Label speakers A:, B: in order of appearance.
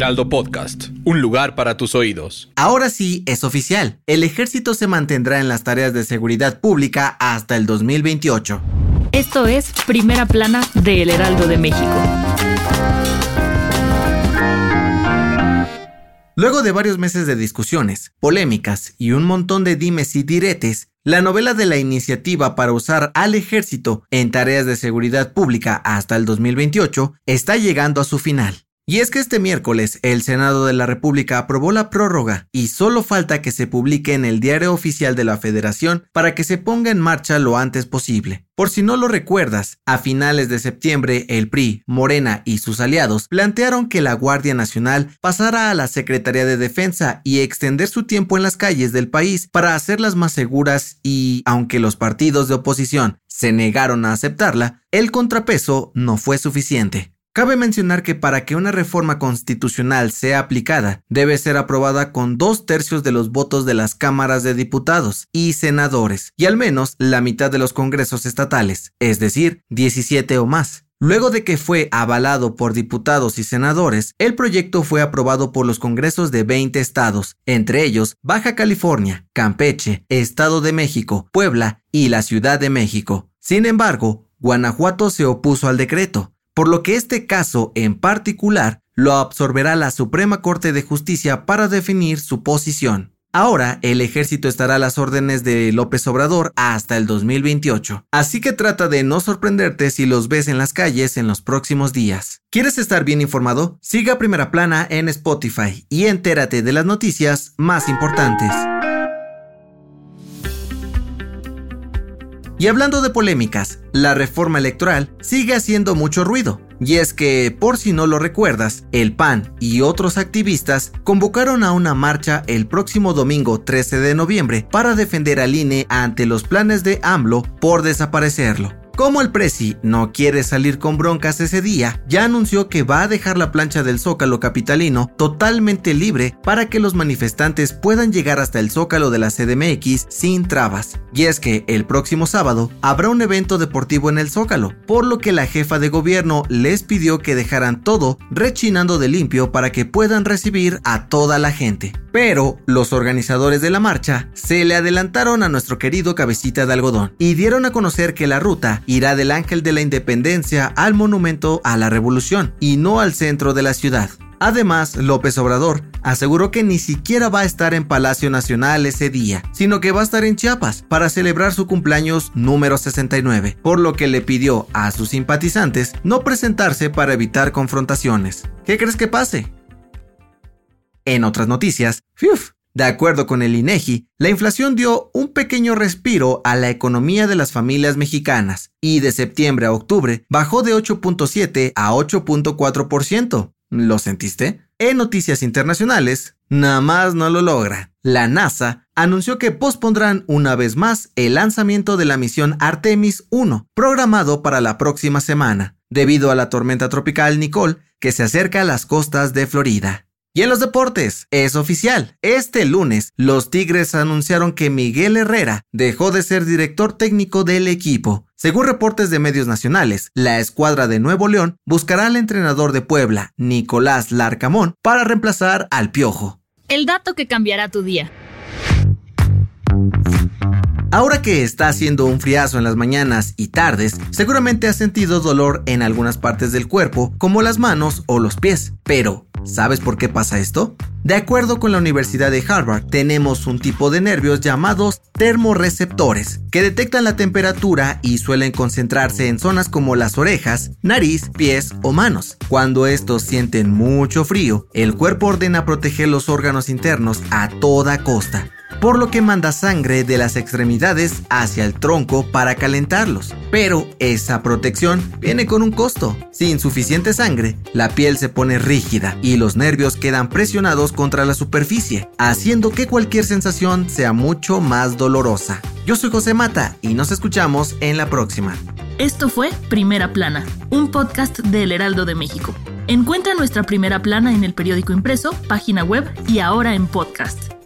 A: Heraldo Podcast, un lugar para tus oídos.
B: Ahora sí es oficial. El ejército se mantendrá en las tareas de seguridad pública hasta el 2028.
C: Esto es Primera Plana de El Heraldo de México.
B: Luego de varios meses de discusiones, polémicas y un montón de dimes y diretes, la novela de la iniciativa para usar al ejército en tareas de seguridad pública hasta el 2028 está llegando a su final. Y es que este miércoles el Senado de la República aprobó la prórroga y solo falta que se publique en el diario oficial de la Federación para que se ponga en marcha lo antes posible. Por si no lo recuerdas, a finales de septiembre el PRI, Morena y sus aliados plantearon que la Guardia Nacional pasara a la Secretaría de Defensa y extender su tiempo en las calles del país para hacerlas más seguras y, aunque los partidos de oposición se negaron a aceptarla, el contrapeso no fue suficiente. Cabe mencionar que para que una reforma constitucional sea aplicada, debe ser aprobada con dos tercios de los votos de las cámaras de diputados y senadores, y al menos la mitad de los congresos estatales, es decir, 17 o más. Luego de que fue avalado por diputados y senadores, el proyecto fue aprobado por los congresos de 20 estados, entre ellos Baja California, Campeche, Estado de México, Puebla y la Ciudad de México. Sin embargo, Guanajuato se opuso al decreto, por lo que este caso en particular lo absorberá la Suprema Corte de Justicia para definir su posición. Ahora el ejército estará a las órdenes de López Obrador hasta el 2028, así que trata de no sorprenderte si los ves en las calles en los próximos días. ¿Quieres estar bien informado? Siga Primera Plana en Spotify y entérate de las noticias más importantes. Y hablando de polémicas, la reforma electoral sigue haciendo mucho ruido. Y es que, por si no lo recuerdas, el PAN y otros activistas convocaron a una marcha el próximo domingo 13 de noviembre para defender al INE ante los planes de AMLO por desaparecerlo. Como el Prezi no quiere salir con broncas ese día, ya anunció que va a dejar la plancha del Zócalo capitalino totalmente libre para que los manifestantes puedan llegar hasta el Zócalo de la CDMX sin trabas. Y es que el próximo sábado habrá un evento deportivo en el Zócalo, por lo que la jefa de gobierno les pidió que dejaran todo rechinando de limpio para que puedan recibir a toda la gente. Pero los organizadores de la marcha se le adelantaron a nuestro querido cabecita de algodón y dieron a conocer que la ruta irá del Ángel de la Independencia al Monumento a la Revolución y no al centro de la ciudad. Además, López Obrador aseguró que ni siquiera va a estar en Palacio Nacional ese día, sino que va a estar en Chiapas para celebrar su cumpleaños número 69, por lo que le pidió a sus simpatizantes no presentarse para evitar confrontaciones. ¿Qué crees que pase? En otras noticias, ¡fiuf! De acuerdo con el INEGI, la inflación dio un pequeño respiro a la economía de las familias mexicanas y de septiembre a octubre bajó de 8.7 a 8.4%. ¿Lo sentiste? En noticias internacionales, nada más no lo logra. La NASA anunció que pospondrán una vez más el lanzamiento de la misión Artemis 1, programado para la próxima semana, debido a la tormenta tropical Nicole que se acerca a las costas de Florida. Y en los deportes, es oficial. Este lunes, los Tigres anunciaron que Miguel Herrera dejó de ser director técnico del equipo. Según reportes de medios nacionales, la escuadra de Nuevo León buscará al entrenador de Puebla, Nicolás Larcamón, para reemplazar al Piojo.
C: El dato que cambiará tu día.
B: Ahora que está haciendo un friazo en las mañanas y tardes, seguramente has sentido dolor en algunas partes del cuerpo, como las manos o los pies. Pero, ¿sabes por qué pasa esto? De acuerdo con la Universidad de Harvard, tenemos un tipo de nervios llamados termorreceptores, que detectan la temperatura y suelen concentrarse en zonas como las orejas, nariz, pies o manos. Cuando estos sienten mucho frío, el cuerpo ordena proteger los órganos internos a toda costa. Por lo que manda sangre de las extremidades hacia el tronco para calentarlos. Pero esa protección viene con un costo. Sin suficiente sangre, la piel se pone rígida y los nervios quedan presionados contra la superficie, haciendo que cualquier sensación sea mucho más dolorosa. Yo soy José Mata y nos escuchamos en la próxima.
C: Esto fue Primera Plana, un podcast del Heraldo de México. Encuentra nuestra Primera Plana en el periódico impreso, página web y ahora en podcast.